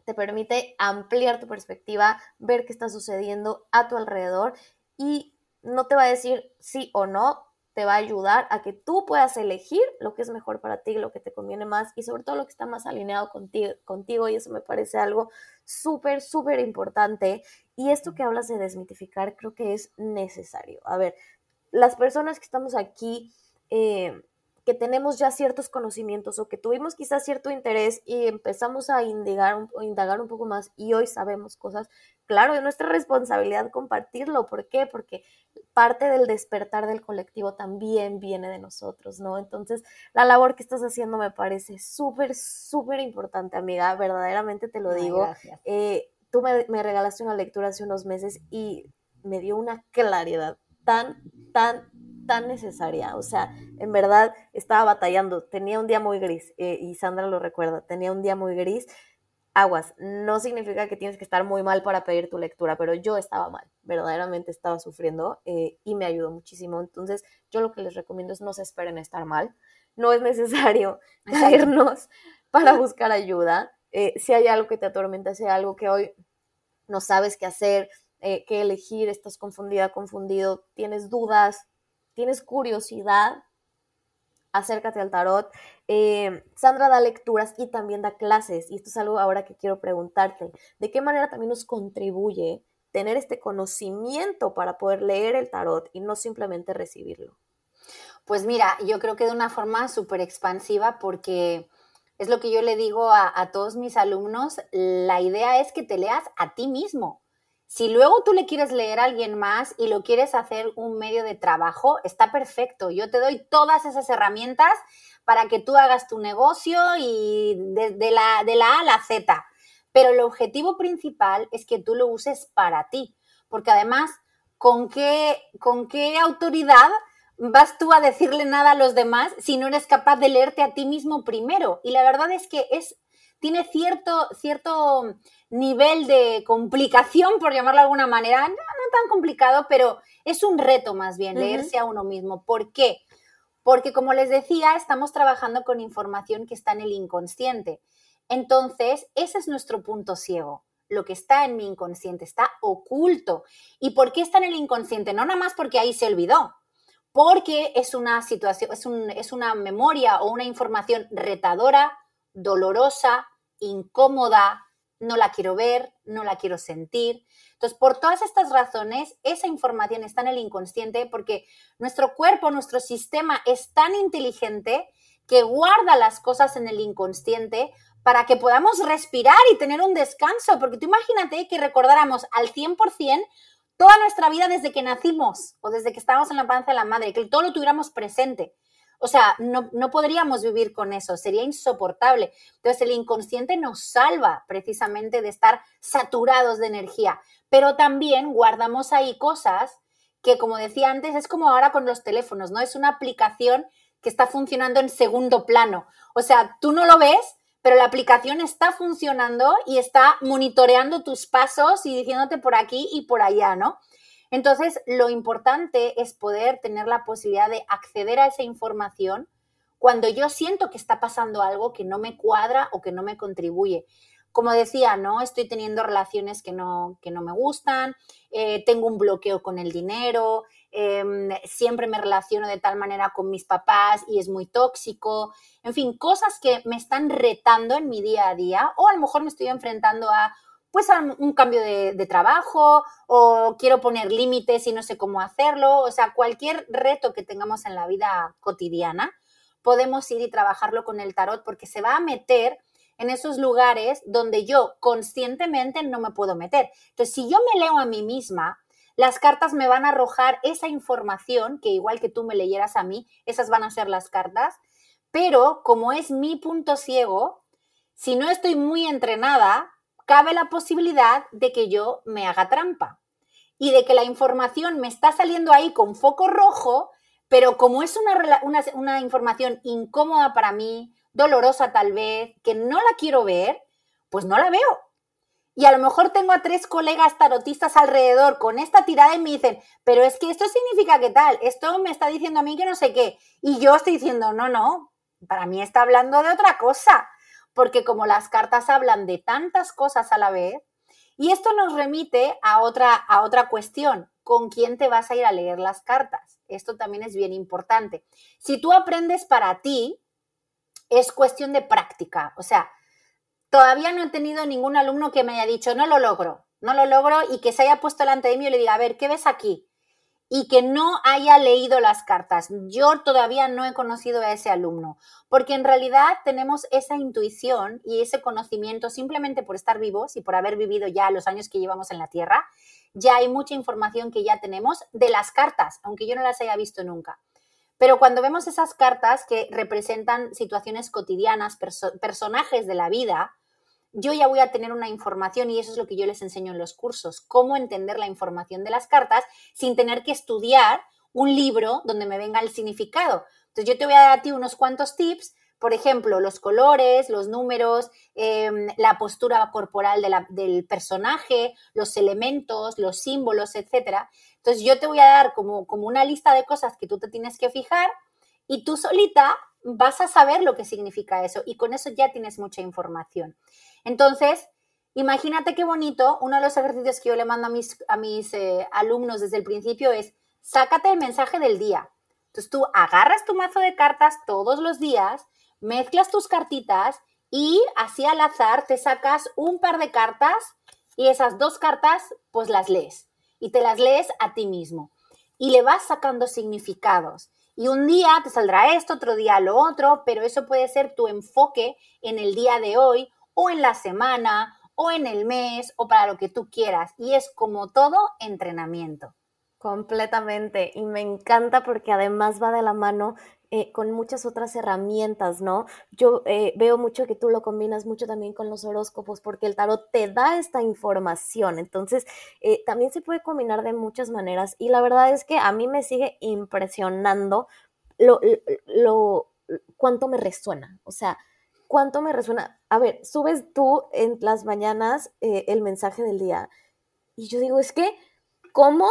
te permite ampliar tu perspectiva, ver qué está sucediendo a tu alrededor y no te va a decir sí o no, te va a ayudar a que tú puedas elegir lo que es mejor para ti, lo que te conviene más y sobre todo lo que está más alineado contigo, contigo y eso me parece algo súper, súper importante. Y esto que hablas de desmitificar creo que es necesario. A ver, las personas que estamos aquí, eh, que tenemos ya ciertos conocimientos o que tuvimos quizás cierto interés y empezamos a indagar, indagar un poco más y hoy sabemos cosas, claro, es nuestra responsabilidad compartirlo. ¿Por qué? Porque parte del despertar del colectivo también viene de nosotros, ¿no? Entonces, la labor que estás haciendo me parece súper, súper importante, amiga, verdaderamente te lo digo. Eh, tú me, me regalaste una lectura hace unos meses y me dio una claridad tan, tan, tan necesaria. O sea, en verdad estaba batallando. Tenía un día muy gris eh, y Sandra lo recuerda. Tenía un día muy gris. Aguas, no significa que tienes que estar muy mal para pedir tu lectura, pero yo estaba mal, verdaderamente estaba sufriendo eh, y me ayudó muchísimo. Entonces, yo lo que les recomiendo es no se esperen a estar mal. No es necesario caernos para buscar ayuda. Eh, si hay algo que te atormenta, si hay algo que hoy no sabes qué hacer, eh, qué elegir, estás confundida, confundido, tienes dudas, tienes curiosidad, acércate al tarot. Eh, Sandra da lecturas y también da clases, y esto es algo ahora que quiero preguntarte. ¿De qué manera también nos contribuye tener este conocimiento para poder leer el tarot y no simplemente recibirlo? Pues mira, yo creo que de una forma súper expansiva porque es lo que yo le digo a, a todos mis alumnos, la idea es que te leas a ti mismo. Si luego tú le quieres leer a alguien más y lo quieres hacer un medio de trabajo, está perfecto. Yo te doy todas esas herramientas para que tú hagas tu negocio y de, la, de la A a la Z. Pero el objetivo principal es que tú lo uses para ti. Porque además, ¿con qué, con qué autoridad vas tú a decirle nada a los demás si no eres capaz de leerte a ti mismo primero? Y la verdad es que es, tiene cierto, cierto nivel de complicación, por llamarlo de alguna manera, no, tan complicado, pero es un reto más bien leerse a uno mismo. ¿Por qué? Porque como les decía, estamos trabajando con información que está en el inconsciente. Entonces, ese es nuestro punto ciego. Lo que está en mi inconsciente está oculto. ¿Y por qué está en el inconsciente? No nada más porque ahí se olvidó, porque es una situación, es, es una memoria o una información retadora, dolorosa, incómoda, no la quiero ver, no la quiero sentir. Entonces, por todas estas razones, esa información está en el inconsciente porque nuestro cuerpo, nuestro sistema es tan inteligente que guarda las cosas en el inconsciente para que podamos respirar y tener un descanso. Porque tú imagínate que recordáramos al 100% toda nuestra vida desde que nacimos o desde que estábamos en la panza de la madre, que todo lo tuviéramos presente. O sea, no, podríamos vivir con eso, sería insoportable. Entonces el inconsciente nos salva precisamente de estar saturados de energía, pero también guardamos ahí cosas que, como decía antes, es como ahora con los teléfonos, ¿no? Es una aplicación que está funcionando en segundo plano. O sea, tú no lo ves, pero la aplicación está funcionando y está monitoreando tus pasos y diciéndote por aquí y por allá, ¿no? Entonces, lo importante es poder tener la posibilidad de acceder a esa información cuando yo siento que está pasando algo que no me cuadra o que no me contribuye. Como decía, ¿no? Estoy teniendo relaciones que no, que no me gustan, eh, tengo un bloqueo con el dinero, em, siempre me relaciono de tal manera con mis papás y es muy tóxico. En fin, cosas que me están retando en mi día a día o a lo mejor me estoy enfrentando a pues un cambio de, trabajo o quiero poner límites y no sé cómo hacerlo. O sea, cualquier reto que tengamos en la vida cotidiana, podemos ir y trabajarlo con el tarot porque se va a meter en esos lugares donde yo conscientemente no me puedo meter. Entonces, si yo me leo a mí misma, las cartas me van a arrojar esa información que igual que tú me leyeras a mí, esas van a ser las cartas, pero como es mi punto ciego, si no estoy muy entrenada, cabe la posibilidad de que yo me haga trampa y de que la información me está saliendo ahí con foco rojo, pero como es una, una, información incómoda para mí, dolorosa tal vez, que no la quiero ver, pues no la veo. Y a lo mejor tengo a tres colegas tarotistas alrededor con esta tirada y me dicen, pero es que esto significa que tal, esto me está diciendo a mí que no sé qué. Y yo estoy diciendo, no, no, para mí está hablando de otra cosa porque como las cartas hablan de tantas cosas a la vez, y esto nos remite a otra, a otra cuestión, ¿con quién te vas a ir a leer las cartas? Esto también es bien importante. Si tú aprendes para ti, es cuestión de práctica, o sea, todavía no he tenido ningún alumno que me haya dicho, no lo logro, no lo logro y que se haya puesto delante de mí y le diga, a ver, ¿qué ves aquí? Y que no haya leído las cartas. Yo todavía no he conocido a ese alumno, porque en realidad tenemos esa intuición y ese conocimiento simplemente por estar vivos y por haber vivido ya los años que llevamos en la Tierra. Ya hay mucha información que ya tenemos de las cartas, aunque yo no las haya visto nunca. Pero cuando vemos esas cartas que representan situaciones cotidianas, personajes de la vida, yo ya voy a tener una información y eso es lo que yo les enseño en los cursos, cómo entender la información de las cartas sin tener que estudiar un libro donde me venga el significado. Entonces yo te voy a dar a ti unos cuantos tips, por ejemplo, los colores, los números, em, la postura corporal del personaje, los elementos, los símbolos, etc. Entonces yo te voy a dar como, como una lista de cosas que tú te tienes que fijar y tú solita vas a saber lo que significa eso y con eso ya tienes mucha información. Entonces, imagínate qué bonito, uno de los ejercicios que yo le mando a mis, eh, alumnos desde el principio es, sácate el mensaje del día. Entonces tú agarras tu mazo de cartas todos los días, mezclas tus cartitas y así al azar te sacas un par de cartas y esas dos cartas pues las lees y te las lees a ti mismo y le vas sacando significados. Y un día te saldrá esto, otro día lo otro, pero eso puede ser tu enfoque en el día de hoy o en la semana o en el mes o para lo que tú quieras. Y es como todo entrenamiento. Completamente. Y me encanta porque además va de la mano eh, con muchas otras herramientas, ¿no? Yo eh, veo mucho que tú lo combinas mucho también con los horóscopos porque el tarot te da esta información. Entonces, eh, también se puede combinar de muchas maneras. Y la verdad es que a mí me sigue impresionando lo, lo cuánto me resuena. O sea, cuánto me resuena. A ver, subes tú en las mañanas eh, el mensaje del día y yo digo, es que, ¿cómo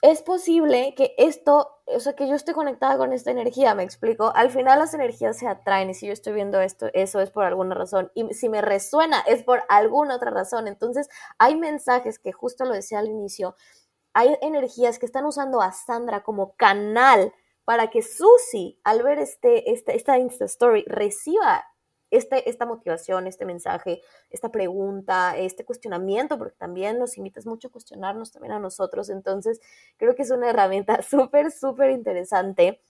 es posible que esto, o sea, que yo esté conectada con esta energía, me explico? Al final las energías se atraen y si yo estoy viendo esto, eso es por alguna razón. Y si me resuena, es por alguna otra razón. Entonces, hay mensajes que justo lo decía al inicio, hay energías que están usando a Sandra como canal para que Susi, al ver este, esta Insta Story, reciba este, esta motivación, este mensaje, esta pregunta, este cuestionamiento, porque también nos invitas mucho a cuestionarnos también a nosotros. Entonces, creo que es una herramienta súper, súper interesante.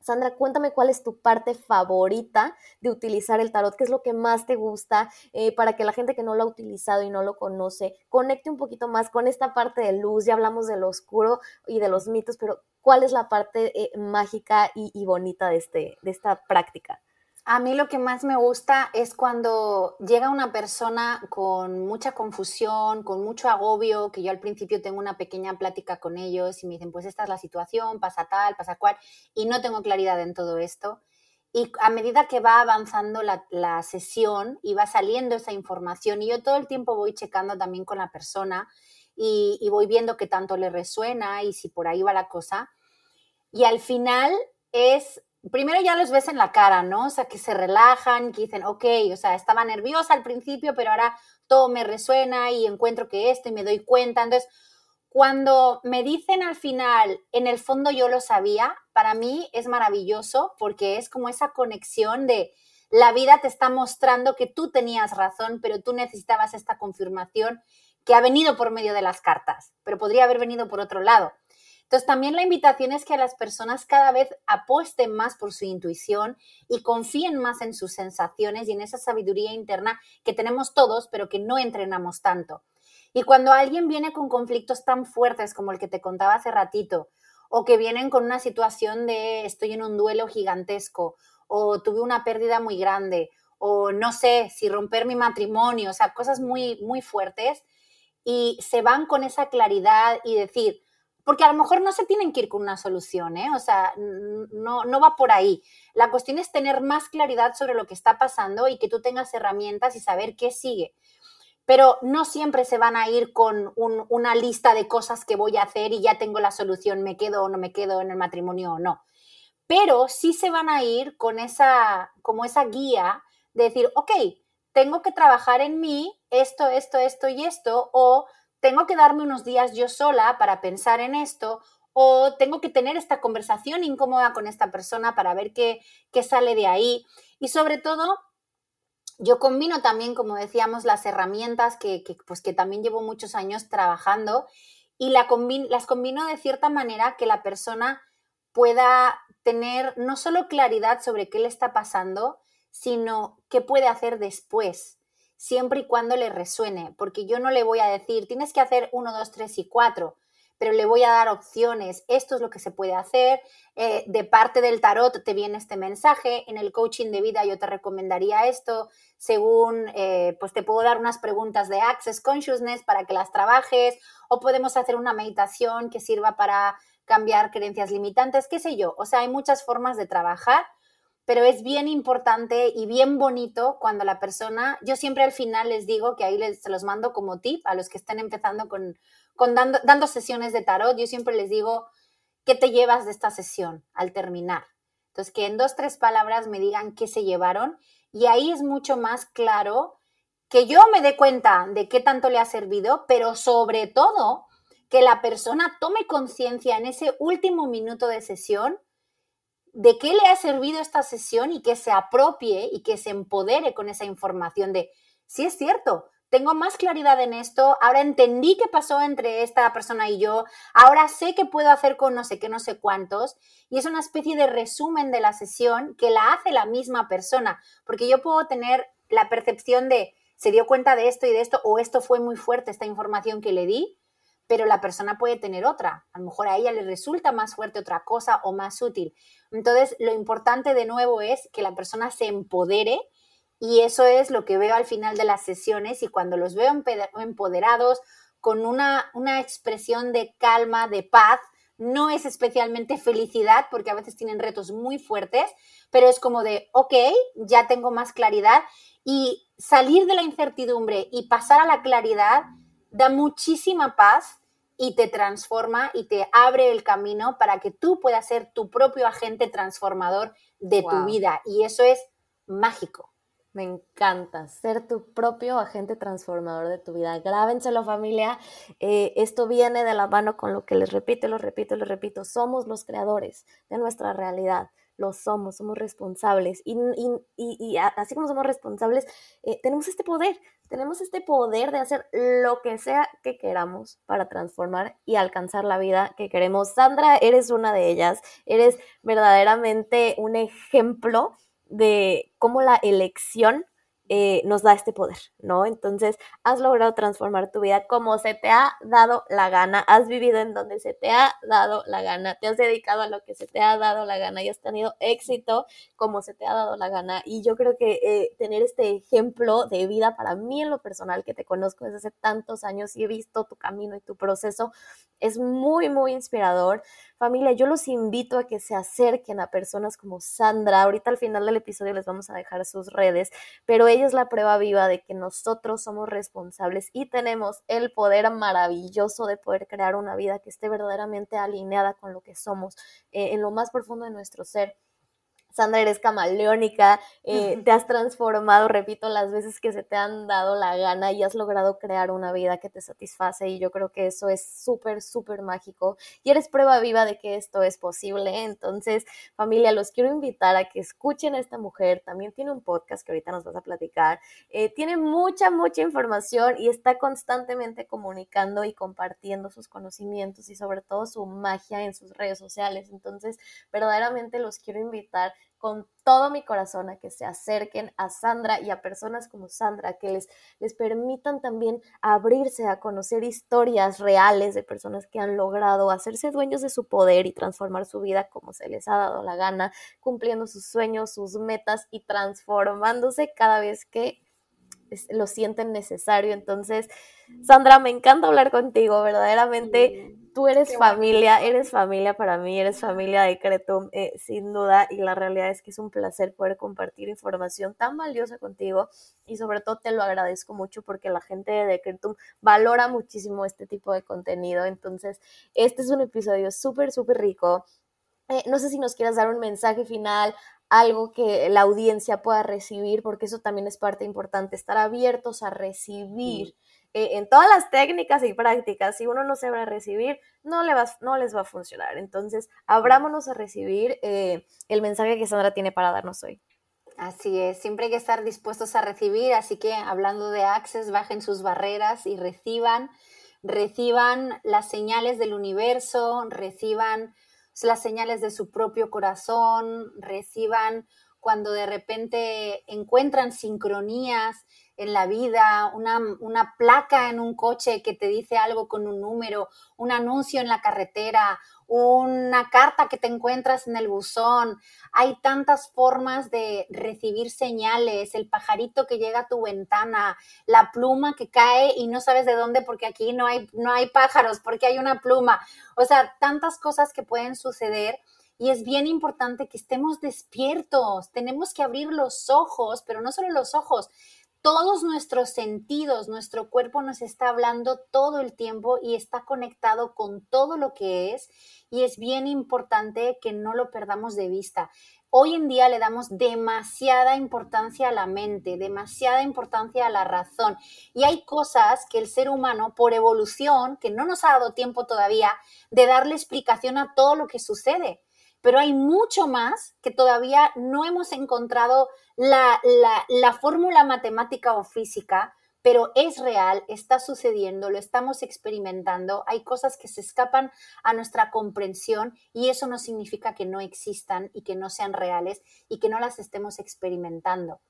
Sandra, cuéntame cuál es tu parte favorita de utilizar el tarot, qué es lo que más te gusta, eh, para que la gente que no lo ha utilizado y no lo conoce conecte un poquito más con esta parte de luz. Ya hablamos de lo oscuro y de los mitos, pero ¿cuál es la parte eh, mágica y, bonita de, este, de esta práctica? A mí lo que más me gusta es cuando llega una persona con mucha confusión, con mucho agobio, que yo al principio tengo una pequeña plática con ellos y me dicen, pues esta es la situación, pasa tal, pasa cual, y no tengo claridad en todo esto. Y a medida que va avanzando la, sesión y va saliendo esa información, y yo todo el tiempo voy checando también con la persona y, y voy viendo qué tanto le resuena y si por ahí va la cosa. Y al final es primero ya los ves en la cara, ¿no? O sea, que se relajan, que dicen, ok, o sea, estaba nerviosa al principio, pero ahora todo me resuena y encuentro que esto y me doy cuenta. Entonces, cuando me dicen al final, en el fondo yo lo sabía, para mí es maravilloso porque es como esa conexión de la vida te está mostrando que tú tenías razón, pero tú necesitabas esta confirmación que ha venido por medio de las cartas, pero podría haber venido por otro lado. Entonces, también la invitación es que las personas cada vez apuesten más por su intuición y confíen más en sus sensaciones y en esa sabiduría interna que tenemos todos, pero que no entrenamos tanto. Y cuando alguien viene con conflictos tan fuertes como el que te contaba hace ratito, o que vienen con una situación de estoy en un duelo gigantesco, o tuve una pérdida muy grande, o no sé si romper mi matrimonio, o sea, cosas muy, muy fuertes, y se van con esa claridad y decir, porque a lo mejor no se tienen que ir con una solución, ¿eh? O sea, no, no va por ahí. La cuestión es tener más claridad sobre lo que está pasando y que tú tengas herramientas y saber qué sigue. Pero no siempre se van a ir con una lista de cosas que voy a hacer y ya tengo la solución, me quedo o no me quedo en el matrimonio o no. Pero sí se van a ir con esa, como esa guía de decir, ok, tengo que trabajar en mí esto, esto, esto y esto, o tengo que darme unos días yo sola para pensar en esto o tengo que tener esta conversación incómoda con esta persona para ver qué, sale de ahí. Y sobre todo, yo combino también, como decíamos, las herramientas que, pues que también llevo muchos años trabajando y la las combino de cierta manera que la persona pueda tener no solo claridad sobre qué le está pasando, sino qué puede hacer después siempre y cuando le resuene, porque yo no le voy a decir, tienes que hacer uno, dos, tres y cuatro, pero le voy a dar opciones, esto es lo que se puede hacer, eh, de parte del tarot te viene este mensaje, en el coaching de vida yo te recomendaría esto, según, eh, pues te puedo dar unas preguntas de Access Consciousness para que las trabajes, o podemos hacer una meditación que sirva para cambiar creencias limitantes, qué sé yo, o sea, hay muchas formas de trabajar pero es bien importante y bien bonito cuando la persona, yo siempre al final les digo que ahí les, se los mando como tip a los que estén empezando con, con dando, dando sesiones de tarot, yo siempre les digo, ¿qué te llevas de esta sesión al terminar? Entonces, que en dos, tres palabras me digan qué se llevaron y ahí es mucho más claro que yo me dé cuenta de qué tanto le ha servido, pero sobre todo que la persona tome conciencia en ese último minuto de sesión de qué le ha servido esta sesión y que se apropie y que se empodere con esa información de, si es cierto, tengo más claridad en esto, ahora entendí qué pasó entre esta persona y yo, ahora sé qué puedo hacer con no sé qué, no sé cuántos, y es una especie de resumen de la sesión que la hace la misma persona, porque yo puedo tener la percepción de, se dio cuenta de esto y de esto, o esto fue muy fuerte, esta información que le di, pero la persona puede tener otra. A lo mejor a ella le resulta más fuerte otra cosa o más útil. Entonces, lo importante de nuevo es que la persona se empodere y eso es lo que veo al final de las sesiones y cuando los veo empoderados con una, una expresión de calma, de paz, no es especialmente felicidad porque a veces tienen retos muy fuertes, pero es como de, ok, ya tengo más claridad y salir de la incertidumbre y pasar a la claridad da muchísima paz y te transforma y te abre el camino para que tú puedas ser tu propio agente transformador de tu vida. Y eso es mágico. Me encanta ser tu propio agente transformador de tu vida. Grábenselo familia. Eh, esto viene de la mano con lo que les repito, lo repito, lo repito. Somos los creadores de nuestra realidad. Lo somos, somos responsables. Y, así como somos responsables, eh, tenemos este poder tenemos este poder de hacer lo que sea que queramos para transformar y alcanzar la vida que queremos. Sandra, eres una de ellas, eres verdaderamente un ejemplo de cómo la elección eh, nos da este poder, ¿no? Entonces, has logrado transformar tu vida como se te ha dado la gana, has vivido en donde se te ha dado la gana, te has dedicado a lo que se te ha dado la gana y has tenido éxito como se te ha dado la gana. Y yo creo que eh, tener este ejemplo de vida para mí en lo personal, que te conozco desde hace tantos años y he visto tu camino y tu proceso, es muy, muy inspirador. Familia, yo los invito a que se acerquen a personas como Sandra. Ahorita al final del episodio les vamos a dejar sus redes, pero ella es la prueba viva de que nosotros somos responsables y tenemos el poder maravilloso de poder crear una vida que esté verdaderamente alineada con lo que somos eh, en lo más profundo de nuestro ser. Sandra, eres camaleónica, eh, te has transformado, repito, las veces que se te han dado la gana y has logrado crear una vida que te satisface y yo creo que eso es súper, súper mágico y eres prueba viva de que esto es posible. Entonces, familia, los quiero invitar a que escuchen a esta mujer, también tiene un podcast que ahorita nos vas a platicar, eh, tiene mucha, mucha información y está constantemente comunicando y compartiendo sus conocimientos y sobre todo su magia en sus redes sociales. Entonces, verdaderamente los quiero invitar con todo mi corazón a que se acerquen a Sandra y a personas como Sandra, que les, les permitan también abrirse a conocer historias reales de personas que han logrado hacerse dueños de su poder y transformar su vida como se les ha dado la gana, cumpliendo sus sueños, sus metas y transformándose cada vez que lo sienten necesario. Entonces, Sandra, me encanta hablar contigo, verdaderamente. Tú eres familia, eres familia para mí, eres familia de Cretum, eh, sin duda, y la realidad es que es un placer poder compartir información tan valiosa contigo y sobre todo te lo agradezco mucho porque la gente de Decretum valora muchísimo este tipo de contenido. Entonces, este es un episodio súper, súper rico. Eh, no sé si nos quieras dar un mensaje final, algo que la audiencia pueda recibir, porque eso también es parte importante, estar abiertos a recibir. Eh, en todas las técnicas y prácticas, si uno no se va a recibir, no, le va, no les va a funcionar. Entonces, abrámonos a recibir eh, el mensaje que Sandra tiene para darnos hoy. Así es, siempre hay que estar dispuestos a recibir, así que hablando de Access, bajen sus barreras y reciban, reciban las señales del universo, reciban las señales de su propio corazón, reciban cuando de repente encuentran sincronías en la vida, una, una, placa en un coche que te dice algo con un número, un anuncio en la carretera, una carta que te encuentras en el buzón. Hay tantas formas de recibir señales, el pajarito que llega a tu ventana, la pluma que cae y no sabes de dónde porque aquí no hay, no hay pájaros, porque hay una pluma. O sea, tantas cosas que pueden suceder. Y es bien importante que estemos despiertos, tenemos que abrir los ojos, pero no solo los ojos, todos nuestros sentidos, nuestro cuerpo nos está hablando todo el tiempo y está conectado con todo lo que es y es bien importante que no lo perdamos de vista. Hoy en día le damos demasiada importancia a la mente, demasiada importancia a la razón y hay cosas que el ser humano por evolución, que no nos ha dado tiempo todavía de darle explicación a todo lo que sucede pero hay mucho más que todavía no hemos encontrado la, fórmula matemática o física, pero es real, está sucediendo, lo estamos experimentando, hay cosas que se escapan a nuestra comprensión y eso no significa que no existan y que no sean reales y que no las estemos experimentando.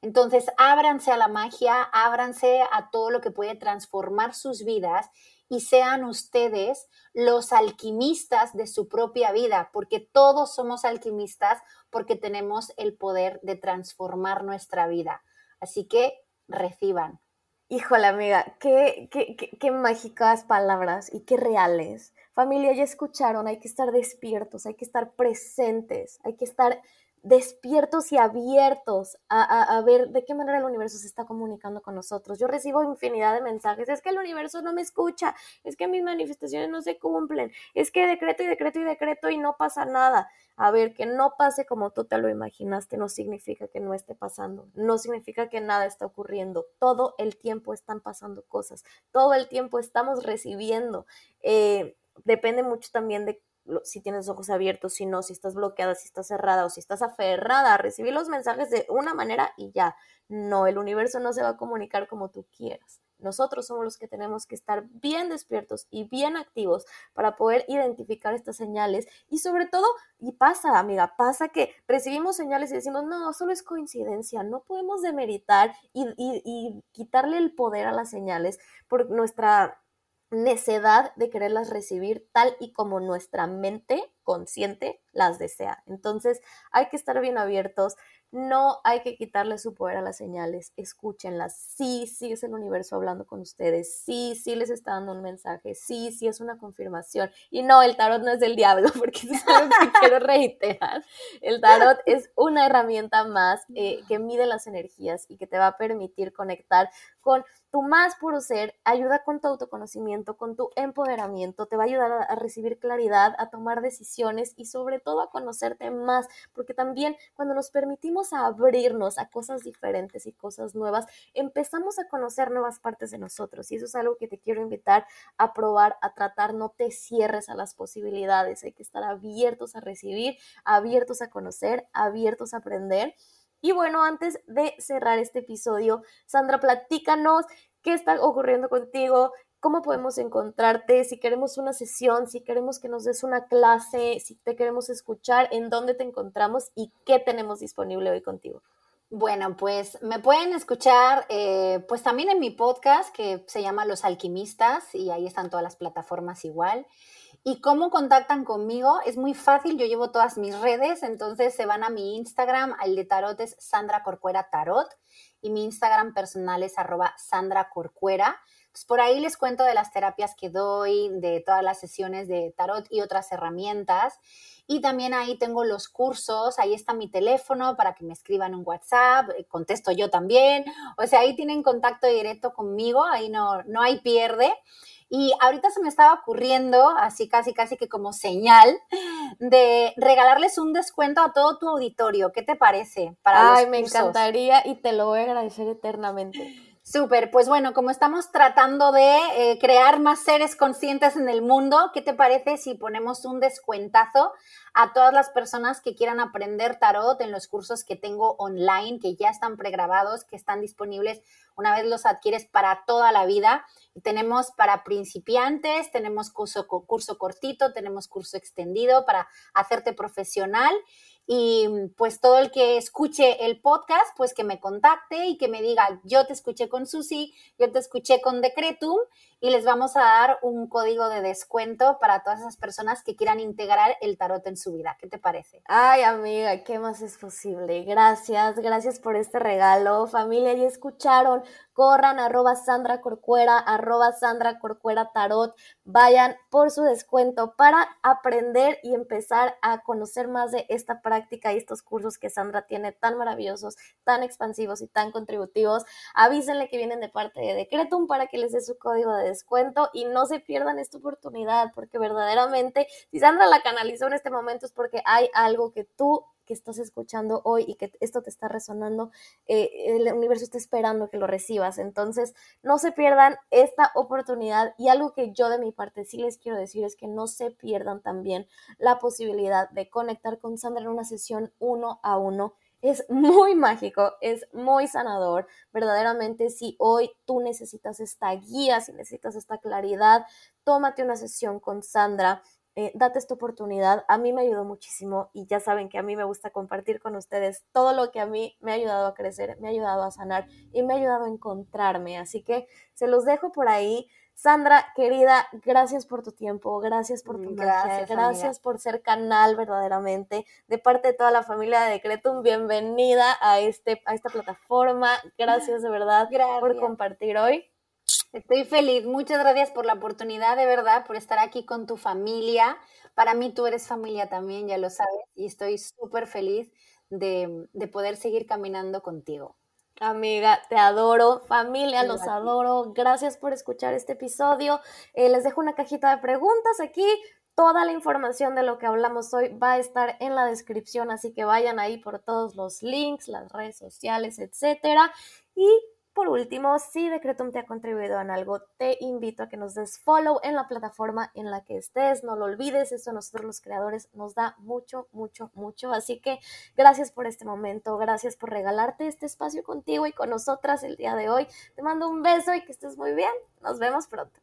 Entonces, ábranse a la magia, ábranse a todo lo que puede transformar sus vidas y sean ustedes los alquimistas de su propia vida, porque todos somos alquimistas porque tenemos el poder de transformar nuestra vida. Así que reciban. Híjole, amiga, qué, qué, qué, qué mágicas palabras y qué reales. Familia, ya escucharon, hay que estar despiertos, hay que estar presentes, hay que estar despiertos y abiertos a, ver de qué manera el universo se está comunicando con nosotros. Yo recibo infinidad de mensajes, es que el universo no me escucha, es que mis manifestaciones no se cumplen, es que decreto y decreto y decreto y no pasa nada. A ver, que no pase como tú te lo imaginaste no significa que no esté pasando, no significa que nada está ocurriendo. Todo el tiempo están pasando cosas, todo el tiempo estamos recibiendo. Eh, depende mucho también de si tienes ojos abiertos, si no, si estás bloqueada, si estás cerrada o si estás aferrada a recibir los mensajes de una manera y ya. No, el universo no se va a comunicar como tú quieras. nosotros somos los que tenemos que estar bien despiertos y bien activos para poder identificar estas señales y sobre todo, y pasa, amiga, pasa que recibimos señales y decimos, no, solo es coincidencia, no podemos demeritar y, y quitarle el poder a las señales por nuestra necedad de quererlas recibir tal y como nuestra mente consciente las desea. Entonces hay que estar bien abiertos, no hay que quitarle su poder a las señales, escúchenlas. Sí, sí es el universo hablando con ustedes, sí, sí les está dando un mensaje, sí, sí es una confirmación. Y no, el tarot no es del diablo, porque es algo que quiero reiterar. El tarot es una herramienta más eh, que mide las energías y que te va a permitir conectar con tu más puro ser, ayuda con tu autoconocimiento, con tu empoderamiento, te va a ayudar a, a recibir claridad, a tomar decisiones y sobre todo a conocerte más, porque también cuando nos permitimos abrirnos a cosas diferentes y cosas nuevas, empezamos a conocer nuevas partes de nosotros y eso es algo que te quiero invitar a probar, a tratar, no te cierres a las posibilidades, hay que estar abiertos a recibir, abiertos a conocer, abiertos a aprender. Y bueno, antes de cerrar este episodio, Sandra, platícanos qué está ocurriendo contigo, cómo podemos encontrarte, si queremos una sesión, si queremos que nos des una clase, si te queremos escuchar, en dónde te encontramos y qué tenemos disponible hoy contigo. Bueno, pues me pueden escuchar eh, pues también en mi podcast que se llama Los Alquimistas y ahí están todas las plataformas igual. ¿Y cómo contactan conmigo? Es muy fácil, yo llevo todas mis redes, entonces se van a mi Instagram, el de tarot es Sandra Corcuera Tarot y mi Instagram personal es arroba Sandra Corcuera. por ahí les cuento de las terapias que doy, de todas las sesiones de tarot y otras herramientas. Y también ahí tengo los cursos, ahí está mi teléfono para que me escriban un WhatsApp, eh, contesto yo también. O sea, ahí tienen contacto directo conmigo, ahí no, no hay pierde. Y ahorita se me estaba ocurriendo, así casi, casi que como señal, de regalarles un descuento a todo tu auditorio. ¿Qué te parece? Para Ay, me encantaría y te lo voy a agradecer eternamente. Súper, pues bueno, como estamos tratando de eh, crear más seres conscientes en el mundo, ¿qué te parece si ponemos un descuentazo a todas las personas que quieran aprender tarot en los cursos que tengo online, que ya están pregrabados, que están disponibles una vez los adquieres para toda la vida? tenemos para principiantes, tenemos curso, curso cortito, tenemos curso extendido para hacerte profesional y pues todo el que escuche el podcast, pues que me contacte y que me diga, yo te escuché con Susi, yo te escuché con Decretum y les vamos a dar un código de descuento para todas esas personas que quieran integrar el tarot en su vida. ¿Qué te parece? Ay, amiga, ¿qué más es posible? Gracias, gracias por este regalo. Familia, ya escucharon, corran arroba Sandra Corcuera, arroba Sandra Corcuera Tarot, vayan por su descuento para aprender y empezar a conocer más de esta práctica y estos cursos que Sandra tiene tan maravillosos, tan expansivos y tan contributivos. Avísenle que vienen de parte de Decretum para que les dé su código de descuento y no se pierdan esta oportunidad porque verdaderamente si Sandra la canalizó en este momento es porque hay algo que tú que estás escuchando hoy y que esto te está resonando, eh, el universo está esperando que lo recibas. Entonces, no se pierdan esta oportunidad y algo que yo de mi parte sí les quiero decir es que no se pierdan también la posibilidad de conectar con Sandra en una sesión uno a uno es muy mágico, es muy sanador. Verdaderamente, si hoy tú necesitas esta guía, si necesitas esta claridad, tómate una sesión con Sandra. Eh, date esta oportunidad. A mí me ayudó muchísimo y ya saben que a mí me gusta compartir con ustedes todo lo que a mí me ha ayudado a crecer, me ha ayudado a sanar y me ha ayudado a encontrarme. Así que se los dejo por ahí. Sandra, querida, gracias por tu tiempo, gracias por tu gracias, gracias por ser canal verdaderamente. De parte de toda la familia de Decretum, bienvenida a, este, a esta plataforma. Gracias de verdad por compartir hoy. Estoy feliz, muchas gracias por la oportunidad, de verdad, por estar aquí con tu familia. Para mí tú eres familia también, ya lo sabes, y estoy súper feliz de, de poder seguir caminando contigo. Amiga, te adoro, familia, los adoro. Gracias por escuchar este episodio. Eh, les dejo una cajita de preguntas aquí. Toda la información de lo que hablamos hoy va a estar en la descripción, así que vayan ahí por todos los links, las redes sociales, etcétera. Y por último, si Decretum te ha contribuido en algo, te invito a que nos des follow en la plataforma en la que estés. No lo olvides, eso a nosotros los creadores nos da mucho, mucho, mucho. Así que gracias por este momento, gracias por regalarte este espacio contigo y con nosotras el día de hoy. Te mando un beso y que estés muy bien. Nos vemos pronto.